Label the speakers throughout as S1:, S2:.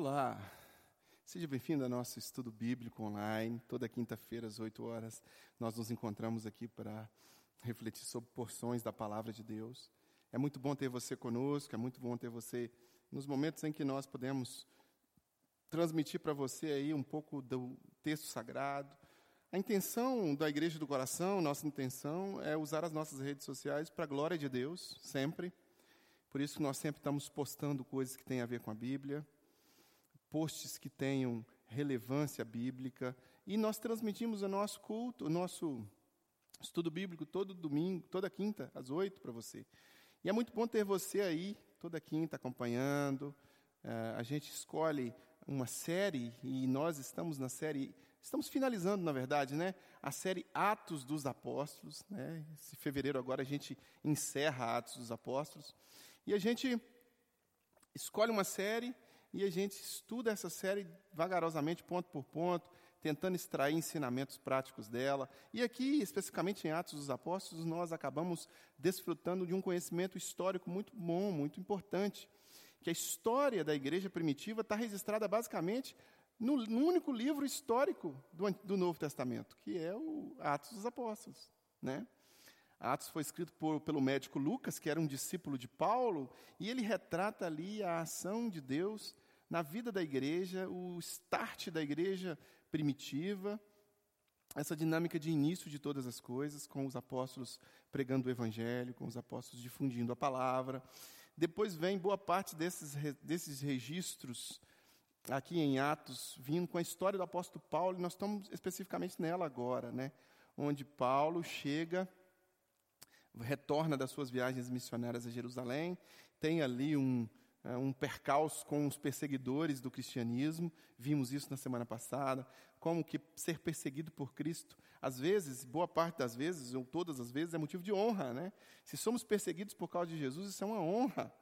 S1: Olá, seja bem-vindo ao nosso estudo bíblico online. Toda quinta-feira, às 8 horas, nós nos encontramos aqui para refletir sobre porções da palavra de Deus. É muito bom ter você conosco, é muito bom ter você nos momentos em que nós podemos transmitir para você aí um pouco do texto sagrado. A intenção da Igreja do Coração, nossa intenção é usar as nossas redes sociais para a glória de Deus, sempre. Por isso nós sempre estamos postando coisas que têm a ver com a Bíblia posts que tenham relevância bíblica. E nós transmitimos o nosso culto, o nosso estudo bíblico todo domingo, toda quinta, às oito, para você. E é muito bom ter você aí, toda quinta, acompanhando. Uh, a gente escolhe uma série, e nós estamos na série, estamos finalizando, na verdade, né? A série Atos dos Apóstolos. Né? Esse fevereiro agora a gente encerra Atos dos Apóstolos. E a gente escolhe uma série e a gente estuda essa série vagarosamente, ponto por ponto, tentando extrair ensinamentos práticos dela. E aqui, especificamente em Atos dos Apóstolos, nós acabamos desfrutando de um conhecimento histórico muito bom, muito importante, que a história da igreja primitiva está registrada basicamente no, no único livro histórico do, do, Novo Testamento, que é o Atos dos Apóstolos, né? Atos foi escrito por, pelo médico Lucas, que era um discípulo de Paulo, e ele retrata ali a ação de Deus na vida da igreja, o start da igreja primitiva, essa dinâmica de início de todas as coisas, com os apóstolos pregando o evangelho, com os apóstolos difundindo a palavra. Depois vem boa parte desses, desses registros aqui em Atos, vindo com a história do apóstolo Paulo, e nós estamos especificamente nela agora, né? onde Paulo chega retorna das suas viagens missionárias a Jerusalém, tem ali um, um percalço com os perseguidores do cristianismo, vimos isso na semana passada, como que ser perseguido por Cristo, às vezes, boa parte das vezes, ou todas as vezes, é motivo de honra. Né? Se somos perseguidos por causa de Jesus, isso é uma honra.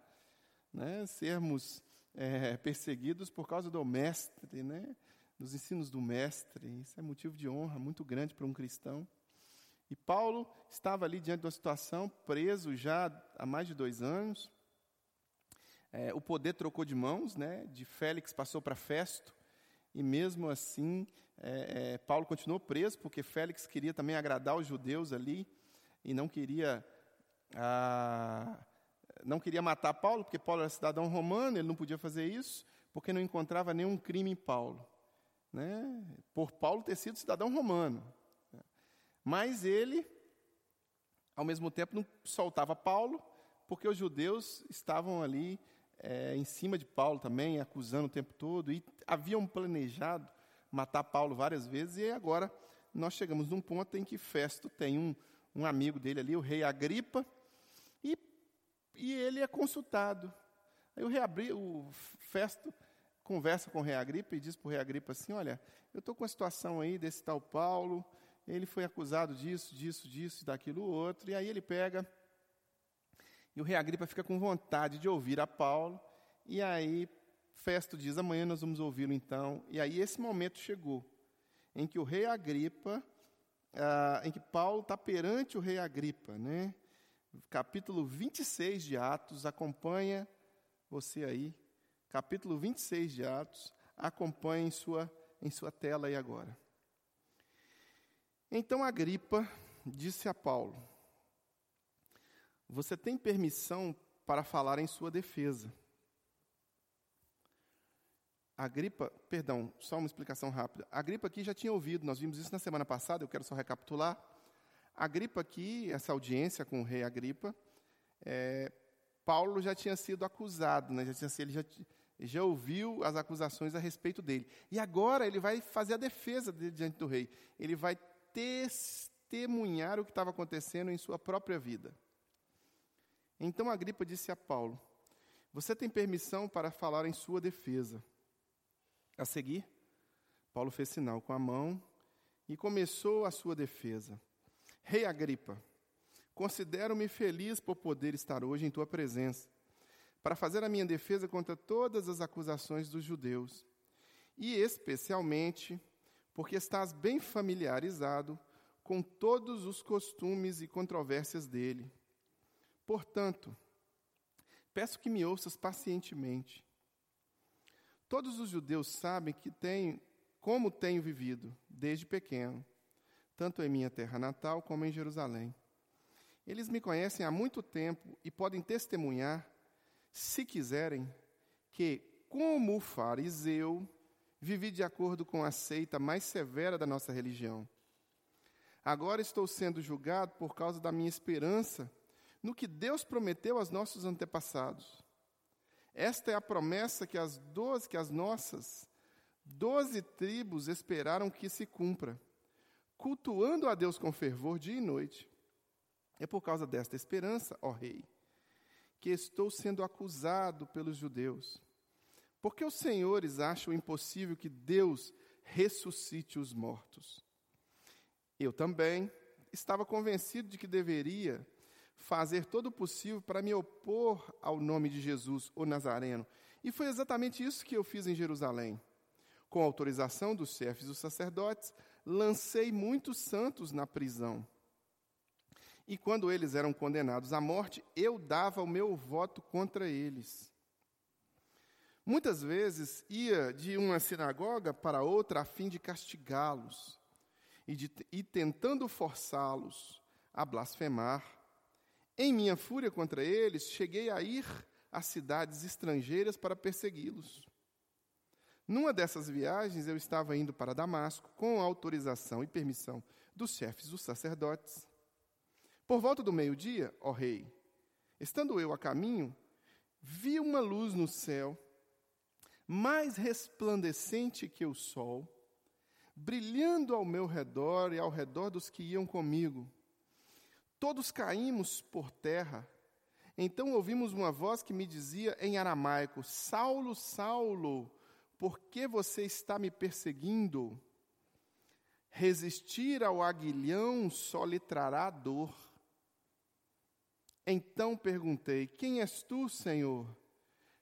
S1: Né? Sermos é, perseguidos por causa do Mestre, né? dos ensinos do Mestre, isso é motivo de honra muito grande para um cristão. E Paulo estava ali diante de uma situação, preso já há mais de dois anos. É, o poder trocou de mãos, né? de Félix passou para Festo, e mesmo assim, é, é, Paulo continuou preso, porque Félix queria também agradar os judeus ali, e não queria, ah, não queria matar Paulo, porque Paulo era cidadão romano, ele não podia fazer isso, porque não encontrava nenhum crime em Paulo. Né? Por Paulo ter sido cidadão romano. Mas ele, ao mesmo tempo, não soltava Paulo, porque os judeus estavam ali é, em cima de Paulo também, acusando o tempo todo, e haviam planejado matar Paulo várias vezes, e agora nós chegamos num ponto em que Festo tem um, um amigo dele ali, o rei Agripa, e, e ele é consultado. Aí o, rei Abri, o Festo conversa com o rei Agripa e diz para o rei Agripa assim, olha, eu estou com a situação aí desse tal Paulo, ele foi acusado disso, disso, disso, daquilo outro, e aí ele pega, e o rei Agripa fica com vontade de ouvir a Paulo, e aí Festo diz, amanhã nós vamos ouvi-lo então, e aí esse momento chegou, em que o rei Agripa, ah, em que Paulo está perante o rei Agripa, né? capítulo 26 de Atos, acompanha você aí, capítulo 26 de Atos, acompanha em sua, em sua tela aí agora. Então Agripa disse a Paulo: Você tem permissão para falar em sua defesa. Agripa, perdão, só uma explicação rápida. Agripa aqui já tinha ouvido, nós vimos isso na semana passada, eu quero só recapitular. Agripa aqui, essa audiência com o rei Agripa, é, Paulo já tinha sido acusado, né? já tinha, ele já, já ouviu as acusações a respeito dele. E agora ele vai fazer a defesa dele diante do rei. Ele vai testemunhar o que estava acontecendo em sua própria vida. Então Agripa disse a Paulo: Você tem permissão para falar em sua defesa. A seguir, Paulo fez sinal com a mão e começou a sua defesa. Rei Agripa, considero-me feliz por poder estar hoje em tua presença, para fazer a minha defesa contra todas as acusações dos judeus, e especialmente porque estás bem familiarizado com todos os costumes e controvérsias dele. Portanto, peço que me ouças pacientemente. Todos os judeus sabem que tenho, como tenho vivido desde pequeno, tanto em minha terra natal como em Jerusalém. Eles me conhecem há muito tempo e podem testemunhar, se quiserem, que, como fariseu, vivi de acordo com a seita mais severa da nossa religião. Agora estou sendo julgado por causa da minha esperança no que Deus prometeu aos nossos antepassados. Esta é a promessa que as doze, que as nossas doze tribos esperaram que se cumpra, cultuando a Deus com fervor dia e noite. É por causa desta esperança, ó Rei, que estou sendo acusado pelos judeus. Porque os senhores acham impossível que Deus ressuscite os mortos. Eu também estava convencido de que deveria fazer todo o possível para me opor ao nome de Jesus, o Nazareno. E foi exatamente isso que eu fiz em Jerusalém. Com autorização dos chefes dos sacerdotes, lancei muitos santos na prisão. E quando eles eram condenados à morte, eu dava o meu voto contra eles. Muitas vezes ia de uma sinagoga para outra a fim de castigá-los e, de, e tentando forçá-los a blasfemar. Em minha fúria contra eles, cheguei a ir a cidades estrangeiras para persegui-los. Numa dessas viagens, eu estava indo para Damasco com autorização e permissão dos chefes dos sacerdotes. Por volta do meio-dia, ó rei, estando eu a caminho, vi uma luz no céu mais resplandecente que o sol, brilhando ao meu redor e ao redor dos que iam comigo. Todos caímos por terra. Então ouvimos uma voz que me dizia em aramaico: Saulo, Saulo, por que você está me perseguindo? Resistir ao aguilhão só lhe trará dor. Então perguntei: Quem és tu, Senhor?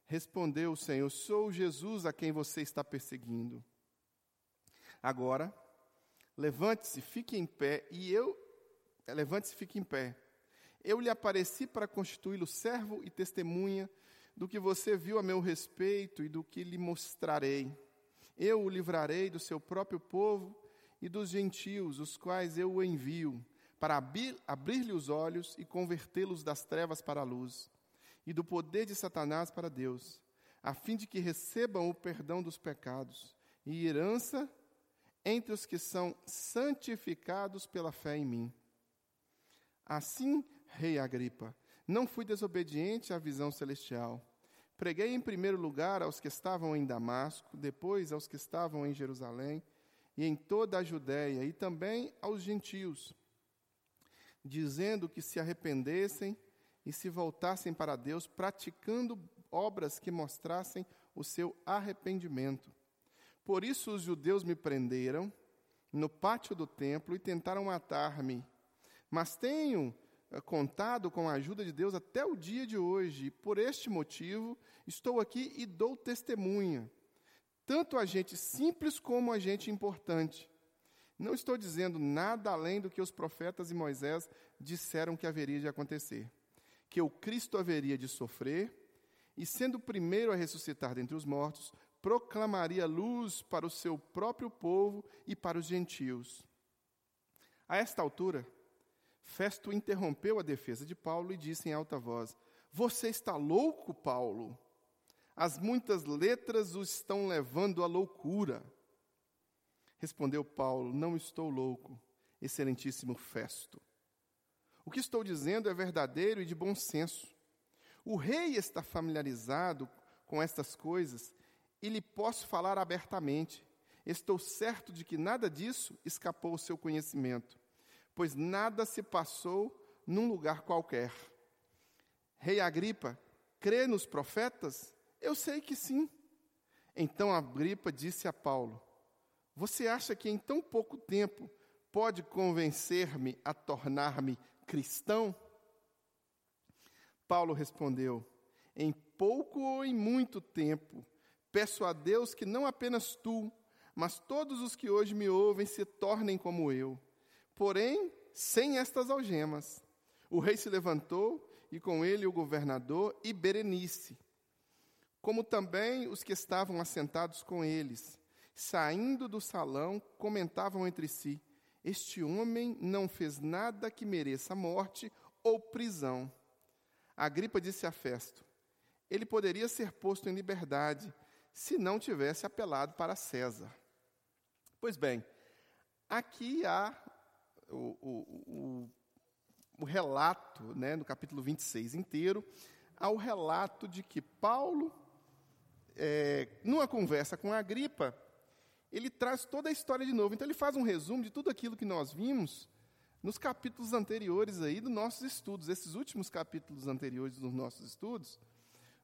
S1: Respondeu o Senhor: Sou Jesus a quem você está perseguindo. Agora, levante-se, fique em pé, e eu. Levante-se, fique em pé. Eu lhe apareci para constituí-lo servo e testemunha do que você viu a meu respeito e do que lhe mostrarei. Eu o livrarei do seu próprio povo e dos gentios, os quais eu o envio, para abrir-lhe os olhos e convertê-los das trevas para a luz e do poder de Satanás para Deus, a fim de que recebam o perdão dos pecados e herança entre os que são santificados pela fé em mim. Assim, rei Agripa, não fui desobediente à visão celestial. Preguei em primeiro lugar aos que estavam em Damasco, depois aos que estavam em Jerusalém e em toda a Judéia, e também aos gentios, dizendo que se arrependessem e se voltassem para Deus, praticando obras que mostrassem o seu arrependimento. Por isso os judeus me prenderam no pátio do templo e tentaram matar-me. Mas tenho eh, contado com a ajuda de Deus até o dia de hoje, e por este motivo estou aqui e dou testemunha, tanto a gente simples como a gente importante. Não estou dizendo nada além do que os profetas e Moisés disseram que haveria de acontecer que o Cristo haveria de sofrer e, sendo o primeiro a ressuscitar dentre os mortos, proclamaria luz para o seu próprio povo e para os gentios. A esta altura, Festo interrompeu a defesa de Paulo e disse em alta voz: Você está louco, Paulo? As muitas letras o estão levando à loucura. Respondeu Paulo: Não estou louco, excelentíssimo Festo. O que estou dizendo é verdadeiro e de bom senso. O rei está familiarizado com estas coisas e lhe posso falar abertamente. Estou certo de que nada disso escapou ao seu conhecimento, pois nada se passou num lugar qualquer. Rei Agripa, crê nos profetas? Eu sei que sim. Então Agripa disse a Paulo: Você acha que em tão pouco tempo pode convencer-me a tornar-me cristão? Paulo respondeu: Em pouco ou em muito tempo, peço a Deus que não apenas tu, mas todos os que hoje me ouvem se tornem como eu. Porém, sem estas algemas. O rei se levantou e com ele o governador e Berenice. como também os que estavam assentados com eles, saindo do salão, comentavam entre si: Este homem não fez nada que mereça morte ou prisão. Agripa disse a Festo: Ele poderia ser posto em liberdade se não tivesse apelado para César. Pois bem, aqui há o, o, o, relato, né, no capítulo 26 inteiro, há o relato de que Paulo é, numa conversa com a Agripa, ele traz toda a história de novo. Então ele faz um resumo de tudo aquilo que nós vimos nos capítulos anteriores aí dos nossos estudos, esses últimos capítulos anteriores dos nossos estudos,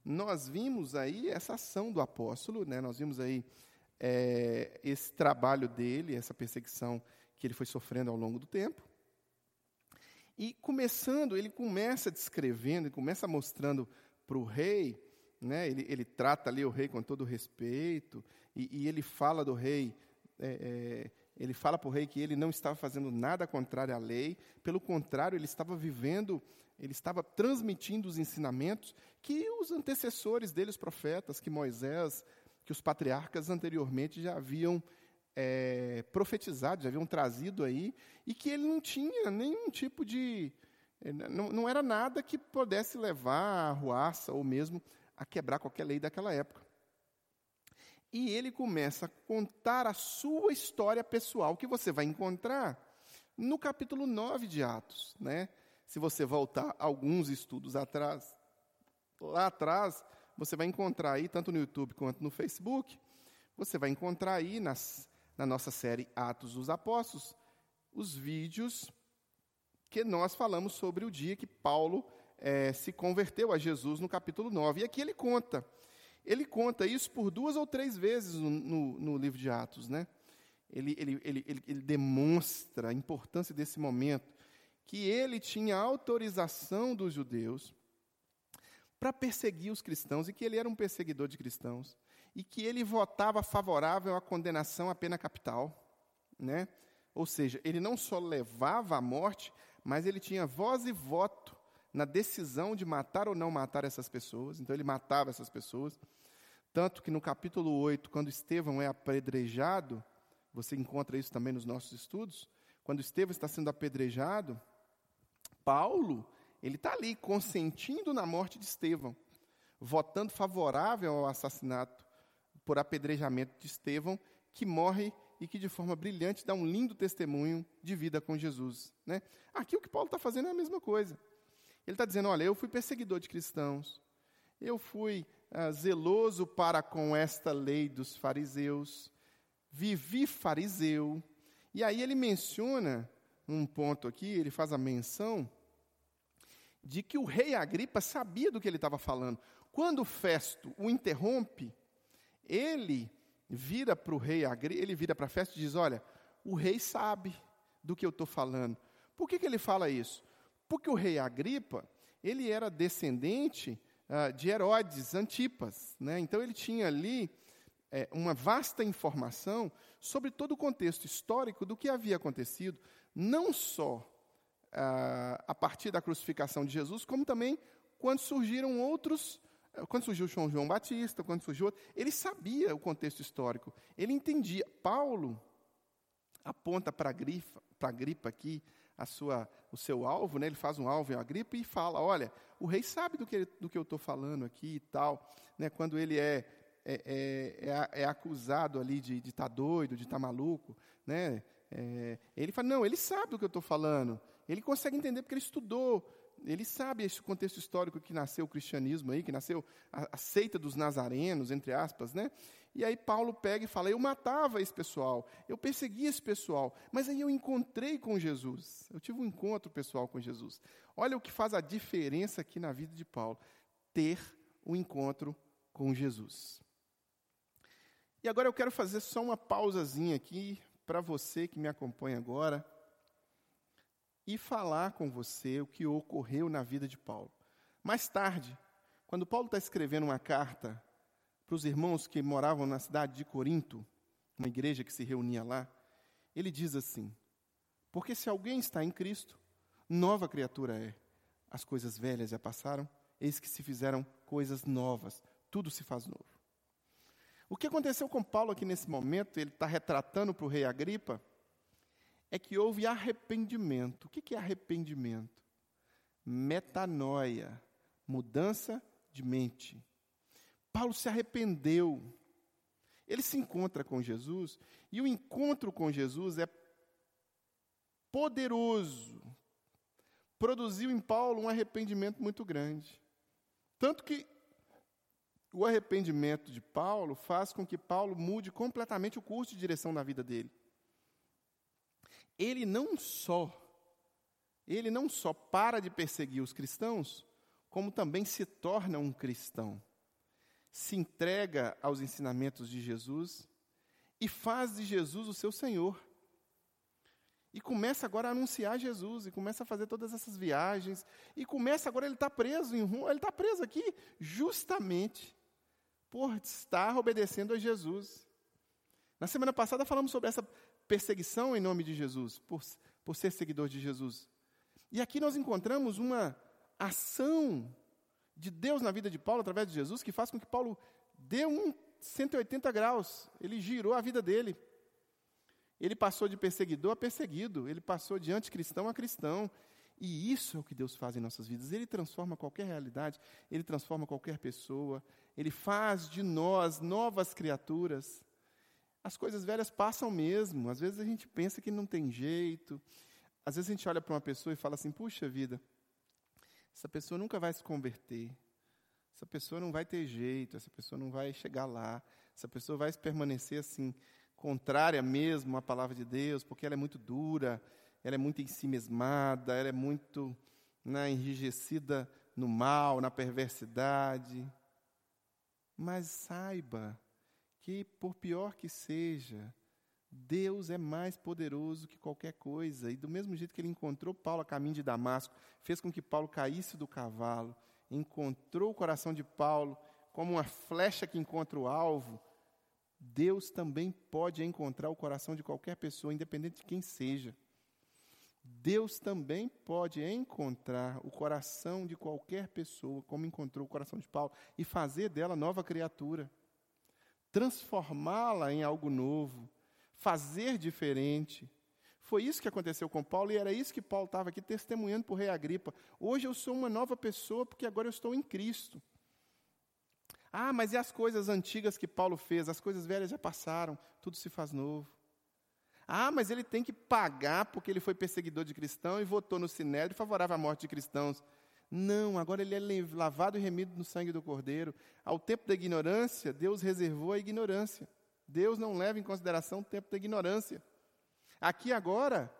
S1: nós vimos aí essa ação do apóstolo, né? Nós vimos aí é, esse trabalho dele, essa perseguição que ele foi sofrendo ao longo do tempo. E começando, ele começa descrevendo, ele começa mostrando para o rei né? Ele, ele trata ali o rei com todo respeito, e, e ele fala do rei, é, é, ele fala para o rei que ele não estava fazendo nada contrário à lei, pelo contrário, ele estava vivendo, ele estava transmitindo os ensinamentos que os antecessores dele, os profetas, que Moisés, que os patriarcas anteriormente já haviam é, profetizado, já haviam trazido aí, e que ele não tinha nenhum tipo de. É, não, não era nada que pudesse levar à arruaça ou mesmo a quebrar qualquer lei daquela época. E ele começa a contar a sua história pessoal, que você vai encontrar no capítulo 9 de Atos. Né? Se você voltar alguns estudos atrás, lá atrás, você vai encontrar aí, tanto no YouTube quanto no Facebook, você vai encontrar aí nas, na nossa série Atos dos Apóstolos, os vídeos que nós falamos sobre o dia que Paulo é, se converteu a Jesus no capítulo 9. E aqui ele conta. Ele conta isso por duas ou três vezes no, no, no livro de Atos. Né? Ele, ele, ele, ele, ele demonstra a importância desse momento, que ele tinha autorização dos judeus para perseguir os cristãos e que ele era um perseguidor de cristãos e que ele votava favorável à condenação à pena capital, né? Ou seja, ele não só levava à morte, mas ele tinha voz e voto na decisão de matar ou não matar essas pessoas. Então, ele matava essas pessoas. Tanto que no capítulo 8, quando Estevão é apedrejado, você encontra isso também nos nossos estudos, quando Estevão está sendo apedrejado, Paulo, ele está ali consentindo na morte de Estevão, votando favorável ao assassinato por apedrejamento de Estevão, que morre e que de forma brilhante dá um lindo testemunho de vida com Jesus. Né? Aqui o que Paulo está fazendo é a mesma coisa. Ele está dizendo: olha, eu fui perseguidor de cristãos, eu fui ah, zeloso para com esta lei dos fariseus, vivi fariseu. E aí ele menciona um ponto aqui, ele faz a menção de que o rei Agripa sabia do que ele estava falando. Quando Festo o interrompe, ele vira para o rei ele vira para Festo e diz: Olha, o rei sabe do que eu estou falando. Por que, que ele fala isso? Porque o rei Agripa, ele era descendente uh, de Herodes Antipas. Né? Então, ele tinha ali é, uma vasta informação sobre todo o contexto histórico do que havia acontecido, não só uh, a partir da crucificação de Jesus, como também quando surgiram outros quando surgiu João João Batista, quando surgiu outro, ele sabia o contexto histórico, ele entendia. Paulo aponta para a gripa, aqui, a sua, o seu alvo, né? ele faz um alvo em Agripa e fala, olha, o rei sabe do que, do que eu estou falando aqui e tal. Né? Quando ele é, é, é, é, é acusado ali de estar tá doido, de estar tá maluco, né? É, ele fala, não, ele sabe do que eu estou falando. Ele consegue entender porque ele estudou. Ele sabe esse contexto histórico que nasceu o cristianismo aí, que nasceu a, a seita dos nazarenos, entre aspas, né? E aí Paulo pega e fala: Eu matava esse pessoal, eu perseguia esse pessoal, mas aí eu encontrei com Jesus. Eu tive um encontro pessoal com Jesus. Olha o que faz a diferença aqui na vida de Paulo: ter o um encontro com Jesus. E agora eu quero fazer só uma pausazinha aqui para você que me acompanha agora e falar com você o que ocorreu na vida de Paulo. Mais tarde, quando Paulo está escrevendo uma carta para os irmãos que moravam na cidade de Corinto, uma igreja que se reunia lá, ele diz assim: Porque se alguém está em Cristo, nova criatura é. As coisas velhas já passaram, eis que se fizeram coisas novas. tudo se faz novo. O que aconteceu com Paulo aqui nesse momento, ele está retratando para o rei Agripa, é que houve arrependimento. O que é arrependimento? Metanoia, mudança de mente. Paulo se arrependeu. Ele se encontra com Jesus, e o encontro com Jesus é poderoso. Produziu em Paulo um arrependimento muito grande. Tanto que o arrependimento de Paulo faz com que Paulo mude completamente o curso de direção da vida dele. Ele não só ele não só para de perseguir os cristãos, como também se torna um cristão. Se entrega aos ensinamentos de Jesus e faz de Jesus o seu Senhor. E começa agora a anunciar Jesus, e começa a fazer todas essas viagens, e começa agora, ele está preso em ele está preso aqui justamente por estar obedecendo a Jesus. Na semana passada falamos sobre essa perseguição em nome de Jesus, por, por ser seguidor de Jesus. E aqui nós encontramos uma ação de Deus na vida de Paulo através de Jesus que faz com que Paulo dê um 180 graus, ele girou a vida dele. Ele passou de perseguidor a perseguido, ele passou de anticristão a cristão. E isso é o que Deus faz em nossas vidas. Ele transforma qualquer realidade, ele transforma qualquer pessoa, ele faz de nós novas criaturas. As coisas velhas passam mesmo. Às vezes a gente pensa que não tem jeito. Às vezes a gente olha para uma pessoa e fala assim: puxa vida, essa pessoa nunca vai se converter. Essa pessoa não vai ter jeito, essa pessoa não vai chegar lá, essa pessoa vai permanecer assim, contrária mesmo à palavra de Deus, porque ela é muito dura, ela é muito ensimesmada, ela é muito né, enrijecida no mal, na perversidade. Mas saiba que, por pior que seja, Deus é mais poderoso que qualquer coisa. E do mesmo jeito que ele encontrou Paulo a caminho de Damasco, fez com que Paulo caísse do cavalo, encontrou o coração de Paulo como uma flecha que encontra o alvo, Deus também pode encontrar o coração de qualquer pessoa, independente de quem seja. Deus também pode encontrar o coração de qualquer pessoa, como encontrou o coração de Paulo, e fazer dela nova criatura, transformá-la em algo novo, fazer diferente. Foi isso que aconteceu com Paulo e era isso que Paulo estava aqui testemunhando para o rei Agripa. Hoje eu sou uma nova pessoa porque agora eu estou em Cristo. Ah, mas e as coisas antigas que Paulo fez? As coisas velhas já passaram, tudo se faz novo. Ah, mas ele tem que pagar porque ele foi perseguidor de cristão e votou no sinédrio favorável à morte de cristãos. Não, agora ele é lavado e remido no sangue do Cordeiro. Ao tempo da ignorância, Deus reservou a ignorância. Deus não leva em consideração o tempo da ignorância. Aqui agora,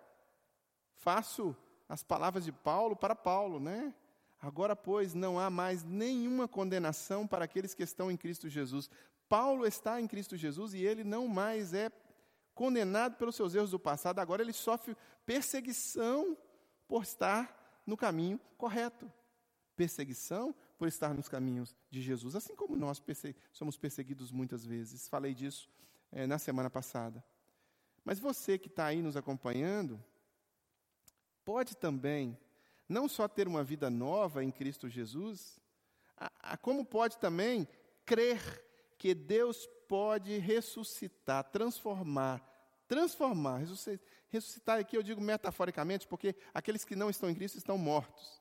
S1: faço as palavras de Paulo para Paulo, né? Agora, pois, não há mais nenhuma condenação para aqueles que estão em Cristo Jesus. Paulo está em Cristo Jesus e ele não mais é condenado pelos seus erros do passado, agora ele sofre perseguição por estar no caminho correto. Perseguição por estar nos caminhos de Jesus, assim como nós somos perseguidos muitas vezes. Falei disso é, na semana passada. Mas você que está aí nos acompanhando, pode também não só ter uma vida nova em Cristo Jesus, a, a, como pode também crer que Deus pode ressuscitar, transformar transformar. Ressuscitar aqui eu digo metaforicamente, porque aqueles que não estão em Cristo estão mortos.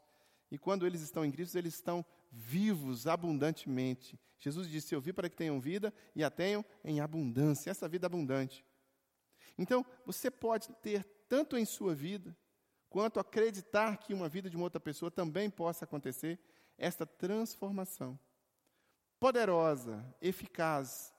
S1: E quando eles estão em Cristo, eles estão vivos abundantemente. Jesus disse: Eu vi para que tenham vida e a tenham em abundância, essa vida abundante. Então, você pode ter tanto em sua vida, quanto acreditar que uma vida de uma outra pessoa também possa acontecer, esta transformação poderosa, eficaz,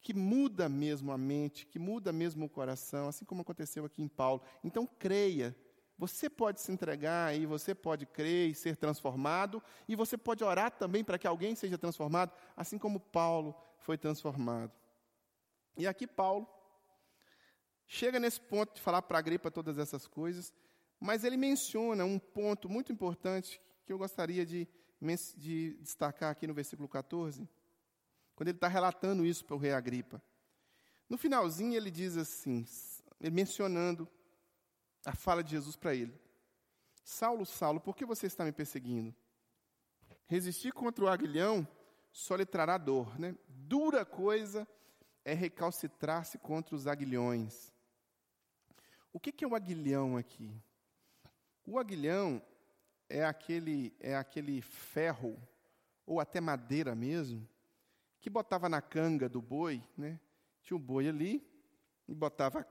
S1: que muda mesmo a mente, que muda mesmo o coração, assim como aconteceu aqui em Paulo. Então creia. Você pode se entregar e você pode crer e ser transformado, e você pode orar também para que alguém seja transformado, assim como Paulo foi transformado. E aqui Paulo chega nesse ponto de falar para a Agripa todas essas coisas, mas ele menciona um ponto muito importante que eu gostaria de, de destacar aqui no versículo 14 quando ele está relatando isso para o rei Agripa. No finalzinho, ele diz assim, mencionando a fala de Jesus para ele: Saulo, Saulo, por que você está me perseguindo? Resistir contra o aguilhão só lhe trará dor. Né? Dura coisa é recalcitrar-se contra os aguilhões. O que, é o aguilhão aqui? O aguilhão é aquele, é aquele ferro, ou até madeira mesmo, que botava na canga do boi, né? Tinha o boi ali, e botava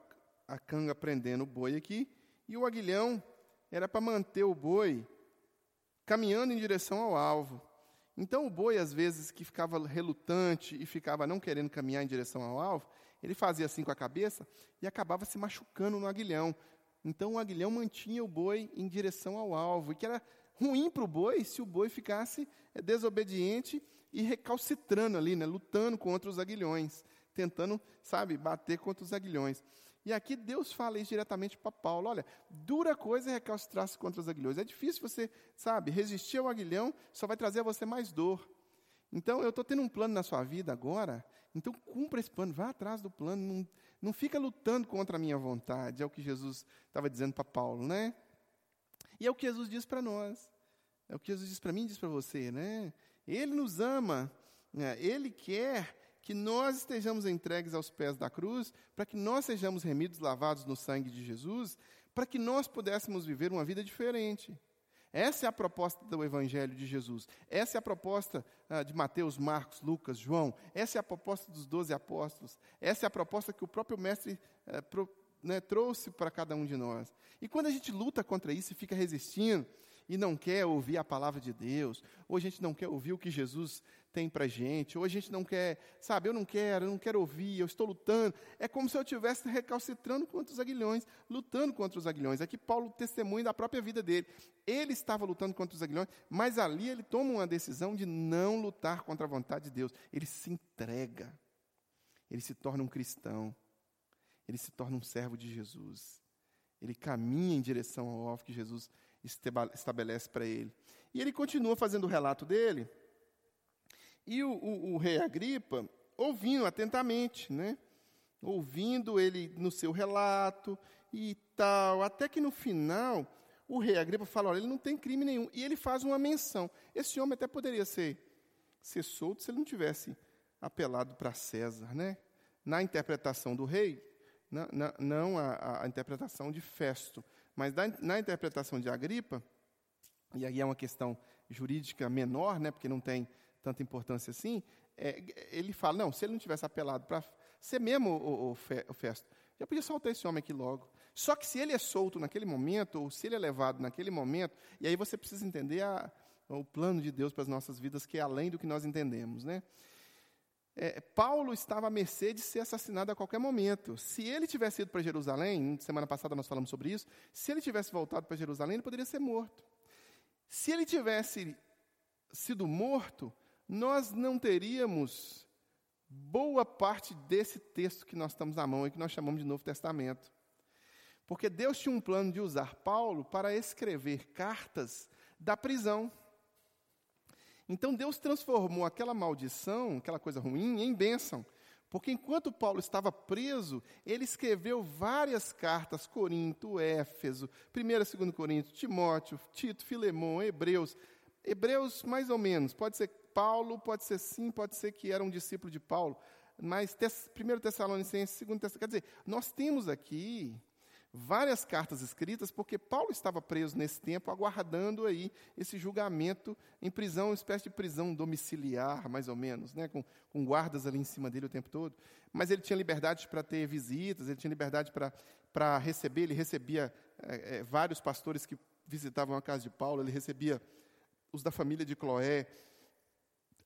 S1: a canga prendendo o boi aqui, e o aguilhão era para manter o boi caminhando em direção ao alvo. Então o boi, às vezes, que ficava relutante e ficava não querendo caminhar em direção ao alvo, ele fazia assim com a cabeça e acabava se machucando no aguilhão. Então o aguilhão mantinha o boi em direção ao alvo, e que era ruim para o boi se o boi ficasse é, desobediente e recalcitrando ali, né, lutando contra os aguilhões, tentando, sabe, bater contra os aguilhões. E aqui Deus fala isso diretamente para Paulo. Olha, dura coisa é recalcitrar-se contra os aguilhões. É difícil você, sabe, resistir ao aguilhão, só vai trazer a você mais dor. Então, eu estou tendo um plano na sua vida agora, então cumpra esse plano, vá atrás do plano, não, não fica lutando contra a minha vontade, é o que Jesus estava dizendo para Paulo, né? E é o que Jesus diz para nós, é o que Jesus diz para mim e diz para você, né? Ele nos ama, né? Ele quer que nós estejamos entregues aos pés da cruz, para que nós sejamos remidos, lavados no sangue de Jesus, para que nós pudéssemos viver uma vida diferente. Essa é a proposta do Evangelho de Jesus. Essa é a proposta ah, de Mateus, Marcos, Lucas, João. Essa é a proposta dos doze apóstolos. Essa é a proposta que o próprio Mestre eh, pro, né, trouxe para cada um de nós. E quando a gente luta contra isso e fica resistindo, e não quer ouvir a palavra de Deus, ou a gente não quer ouvir o que Jesus tem para gente, ou a gente não quer, sabe, eu não quero, eu não quero ouvir, eu estou lutando. É como se eu estivesse recalcitrando contra os aguilhões, lutando contra os aguilhões. Aqui Paulo testemunha da própria vida dele. Ele estava lutando contra os aguilhões, mas ali ele toma uma decisão de não lutar contra a vontade de Deus. Ele se entrega, ele se torna um cristão, ele se torna um servo de Jesus. Ele caminha em direção ao alvo que Jesus estabelece para ele. E ele continua fazendo o relato dele. E o, o, o, rei Agripa, ouvindo atentamente, né? ouvindo ele no seu relato e tal, até que no final o rei Agripa fala: olha, ele não tem crime nenhum. E ele faz uma menção. Esse homem até poderia ser, ser solto se ele não tivesse apelado para César. Né? Na interpretação do rei, não, não, não a, a interpretação de Festo, mas na, na interpretação de Agripa, e aí é uma questão jurídica menor, né, porque não tem tanta importância assim, é, ele fala, não, se ele não tivesse apelado para ser mesmo o, o, o Festo, já podia soltar esse homem aqui logo. Só que se ele é solto naquele momento, ou se ele é levado naquele momento, e aí você precisa entender a, o plano de Deus para as nossas vidas, que é além do que nós entendemos. Né? é, Paulo estava à mercê de ser assassinado a qualquer momento. Se ele tivesse ido para Jerusalém, semana passada nós falamos sobre isso, se ele tivesse voltado para Jerusalém, ele poderia ser morto. Se ele tivesse sido morto, nós não teríamos boa parte desse texto que nós estamos na mão e que nós chamamos de Novo Testamento. Porque Deus tinha um plano de usar Paulo para escrever cartas da prisão. Então Deus transformou aquela maldição, aquela coisa ruim, em bênção. Porque enquanto Paulo estava preso, ele escreveu várias cartas, Corinto, Éfeso, 1 e 2 Coríntios, Timóteo, Tito, Filemão, Hebreus. Hebreus, mais ou menos, pode ser Paulo, pode ser sim, pode ser que era um discípulo de Paulo, mas 1 Tessalonicenses, 2 Tessalonicenses, quer dizer, nós temos aqui várias cartas escritas, porque Paulo estava preso nesse tempo, aguardando aí esse julgamento em prisão, uma espécie de prisão domiciliar, mais ou menos, né, com, com guardas ali em cima dele o tempo todo. Mas ele tinha liberdade para ter visitas, ele tinha liberdade para receber, ele recebia é, é, vários pastores que visitavam a casa de Paulo, ele recebia os da família de Cloé,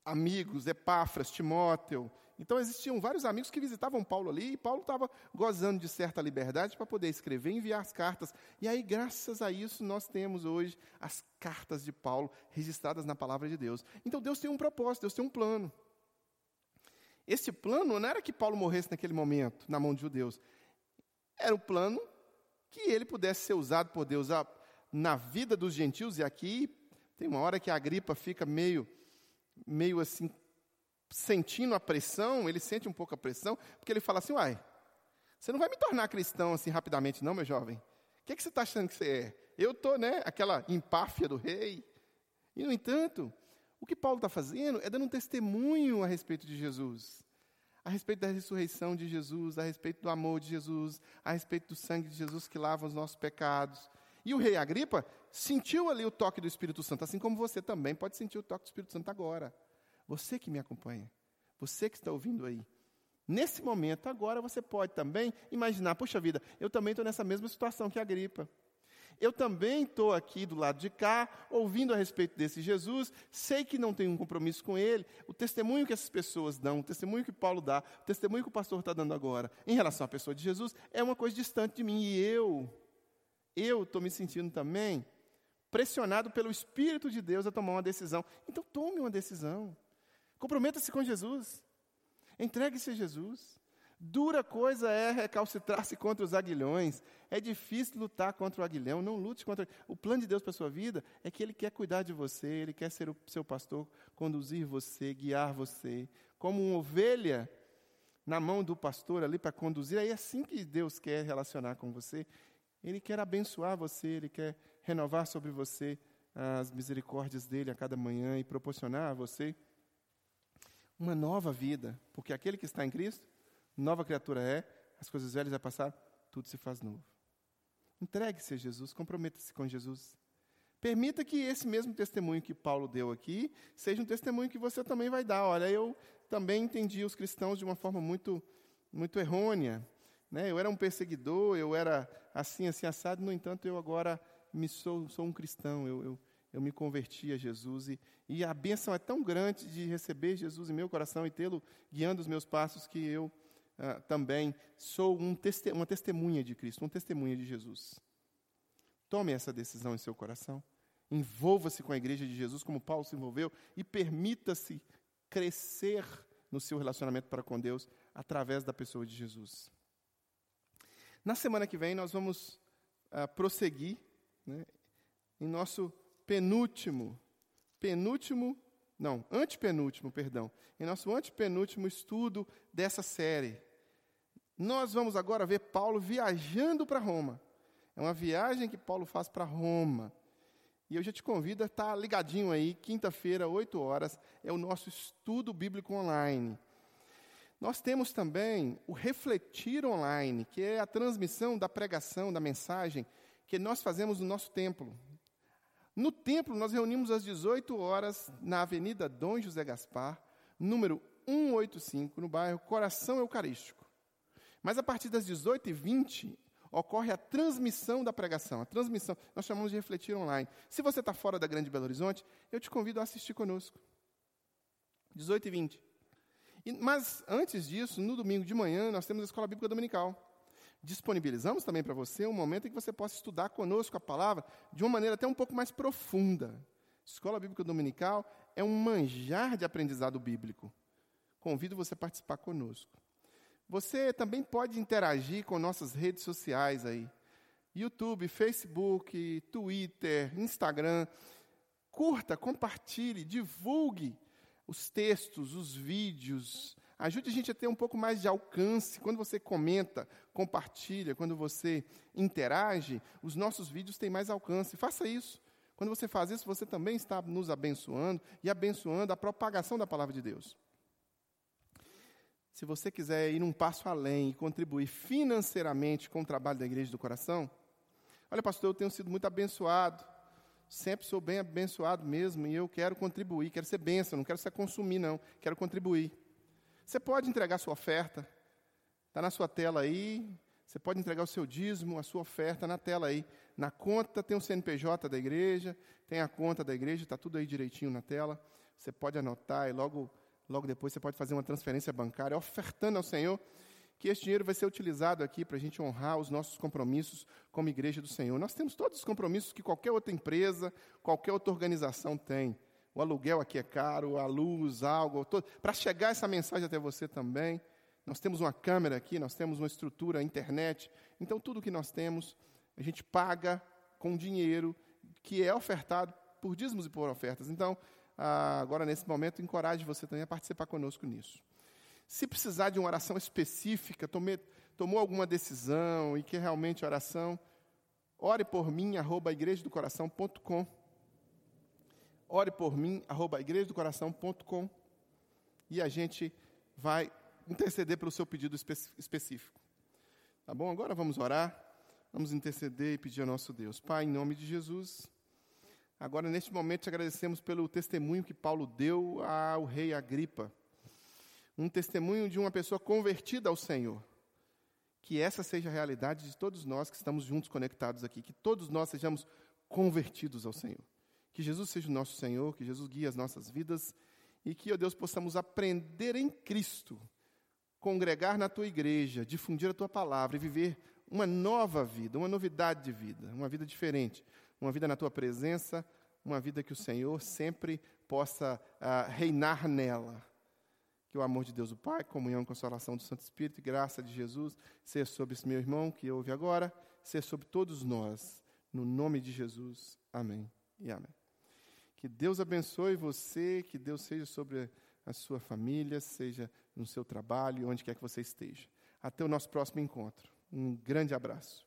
S1: amigos, Epáfras, Timóteo, então existiam vários amigos que visitavam Paulo ali, e Paulo estava gozando de certa liberdade para poder escrever e enviar as cartas. E aí, graças a isso, nós temos hoje as cartas de Paulo registradas na palavra de Deus. Então Deus tem um propósito, Deus tem um plano. Esse plano não era que Paulo morresse naquele momento, na mão de judeus. Era o plano que ele pudesse ser usado por Deus na vida dos gentios, e aqui tem uma hora que a gripa fica meio, meio assim sentindo a pressão, ele sente um pouco a pressão, porque ele fala assim: uai, você não vai me tornar cristão assim rapidamente, não, meu jovem? O que, que você está achando que você é? Eu estou, né, aquela empáfia do rei. E, no entanto, O que Paulo está fazendo é dando um testemunho a respeito de Jesus, a respeito da ressurreição de Jesus, a respeito do amor de Jesus, a respeito do sangue de Jesus que lava os nossos pecados. E o rei Agripa sentiu ali o toque do Espírito Santo, assim como você também pode sentir o toque do Espírito Santo agora. Você que me acompanha, você que está ouvindo aí. Nesse momento, agora, você pode também imaginar: puxa vida, eu também estou nessa mesma situação que a Agripa. Eu também estou aqui do lado de cá, ouvindo a respeito desse Jesus, sei que não tenho um compromisso com ele. O testemunho que essas pessoas dão, o testemunho que Paulo dá, o testemunho que o pastor está dando agora, em relação à pessoa de Jesus, é uma coisa distante de mim. E eu, eu estou me sentindo também pressionado pelo Espírito de Deus a tomar uma decisão. Então tome uma decisão. Comprometa-se com Jesus. Entregue-se a Jesus. Dura coisa é recalcitrar-se contra os aguilhões. É difícil lutar contra o aguilhão. Não lute contra. O plano de Deus para a sua vida é que Ele quer cuidar de você, Ele quer ser o seu pastor, conduzir você, guiar você. Como uma ovelha na mão do pastor ali para conduzir. É assim que Deus quer relacionar com você. Ele quer abençoar você, Ele quer renovar sobre você as misericórdias dele a cada manhã e proporcionar a você uma nova vida, porque aquele que está em Cristo, nova criatura é, as coisas velhas já passaram, tudo se faz novo. Entregue-se a Jesus, comprometa-se com Jesus. Permita que esse mesmo testemunho que Paulo deu aqui seja um testemunho que você também vai dar. Olha, eu também entendi os cristãos de uma forma muito, muito errônea. Né? Eu era um perseguidor, eu era assim, assim, assado, no entanto, eu agora me sou, sou um cristão, eu, eu, eu me converti a Jesus e, e a bênção é tão grande de receber Jesus em meu coração e tê-lo guiando os meus passos que eu ah, também sou um teste, uma testemunha de Cristo, uma testemunha de Jesus. Tome essa decisão em seu coração. Envolva-se com a igreja de Jesus, como Paulo se envolveu, e permita-se crescer no seu relacionamento para com Deus através da pessoa de Jesus. Na semana que vem, nós vamos uh, prosseguir né, em nosso penúltimo, penúltimo, não, antepenúltimo, perdão, em nosso antepenúltimo estudo dessa série. Nós vamos agora ver Paulo viajando para Roma. É uma viagem que Paulo faz para Roma. E eu já te convido a estar ligadinho aí, quinta-feira, 8 horas, é o nosso estudo bíblico online. Nós temos também o Refletir Online, que é a transmissão da pregação, da mensagem, que nós fazemos no nosso templo. No templo, nós reunimos às 18 horas na Avenida Dom José Gaspar, número 185, no bairro Coração Eucarístico. Mas a partir das 18h20, ocorre a transmissão da pregação, a transmissão, nós chamamos de refletir online. Se você está fora da Grande Belo Horizonte, eu te convido a assistir conosco. 18h20. mas antes disso, no domingo de manhã, nós temos a Escola Bíblica Dominical disponibilizamos também para você um momento em que você possa estudar conosco a palavra de uma maneira até um pouco mais profunda. Escola Bíblica Dominical é um manjar de aprendizado bíblico. Convido você a participar conosco. Você também pode interagir com nossas redes sociais aí. YouTube, Facebook, Twitter, Instagram. Curta, compartilhe, divulgue os textos, os vídeos, Ajude a gente a ter um pouco mais de alcance. Quando você comenta, compartilha, quando você interage, os nossos vídeos têm mais alcance. Faça isso. Quando você faz isso, você também está nos abençoando e abençoando a propagação da palavra de Deus. Se você quiser ir um passo além e contribuir financeiramente com o trabalho da Igreja do Coração, olha, pastor, eu tenho sido muito abençoado. Sempre sou bem abençoado mesmo e eu quero contribuir, quero ser bênção, não quero ser consumir, não, quero contribuir. Você pode entregar sua oferta, está na sua tela aí. Você pode entregar o seu dízimo, a sua oferta na tela aí. Na conta tem o CNPJ da igreja, tem a conta da igreja, está tudo aí direitinho na tela. Você pode anotar e logo, logo depois você pode fazer uma transferência bancária, ofertando ao Senhor que este dinheiro vai ser utilizado aqui para a gente honrar os nossos compromissos como igreja do Senhor. Nós temos todos os compromissos que qualquer outra empresa, qualquer outra organização tem o aluguel aqui é caro, a luz, algo. Para chegar essa mensagem até você também, nós temos uma câmera aqui, nós temos uma estrutura, internet. Então, tudo que nós temos, a gente paga com dinheiro que é ofertado por dízimos e por ofertas. Então, agora, nesse momento, encoraje você também a participar conosco nisso. Se precisar de uma oração específica, tome, tomou alguma decisão e que realmente oração, ore por mim, arroba igrejadocoração.com ore por mim, arroba igrejadocoração.com e a gente vai interceder pelo seu pedido espe específico. Tá bom? Agora vamos orar, vamos interceder e pedir ao nosso Deus. Pai, em nome de Jesus, agora neste momento te agradecemos pelo testemunho que Paulo deu ao rei Agripa. Um testemunho de uma pessoa convertida ao Senhor. Que essa seja a realidade de todos nós que estamos juntos conectados aqui, que todos nós sejamos convertidos ao Senhor. Que Jesus seja o nosso Senhor, que Jesus guie as nossas vidas e que, ó Deus, possamos aprender em Cristo, congregar na tua igreja, difundir a tua palavra e viver uma nova vida, uma novidade de vida, uma vida diferente, uma vida na tua presença, uma vida que o Senhor sempre possa uh, reinar nela. Que o amor de Deus, o Pai, comunhão e consolação do Santo Espírito e graça de Jesus seja sobre esse meu irmão que ouve agora, seja sobre todos nós, no nome de Jesus. Amém e amém. Que Deus abençoe você, que Deus seja sobre a sua família, seja no seu trabalho, onde quer que você esteja. Até o nosso próximo encontro. Um grande abraço.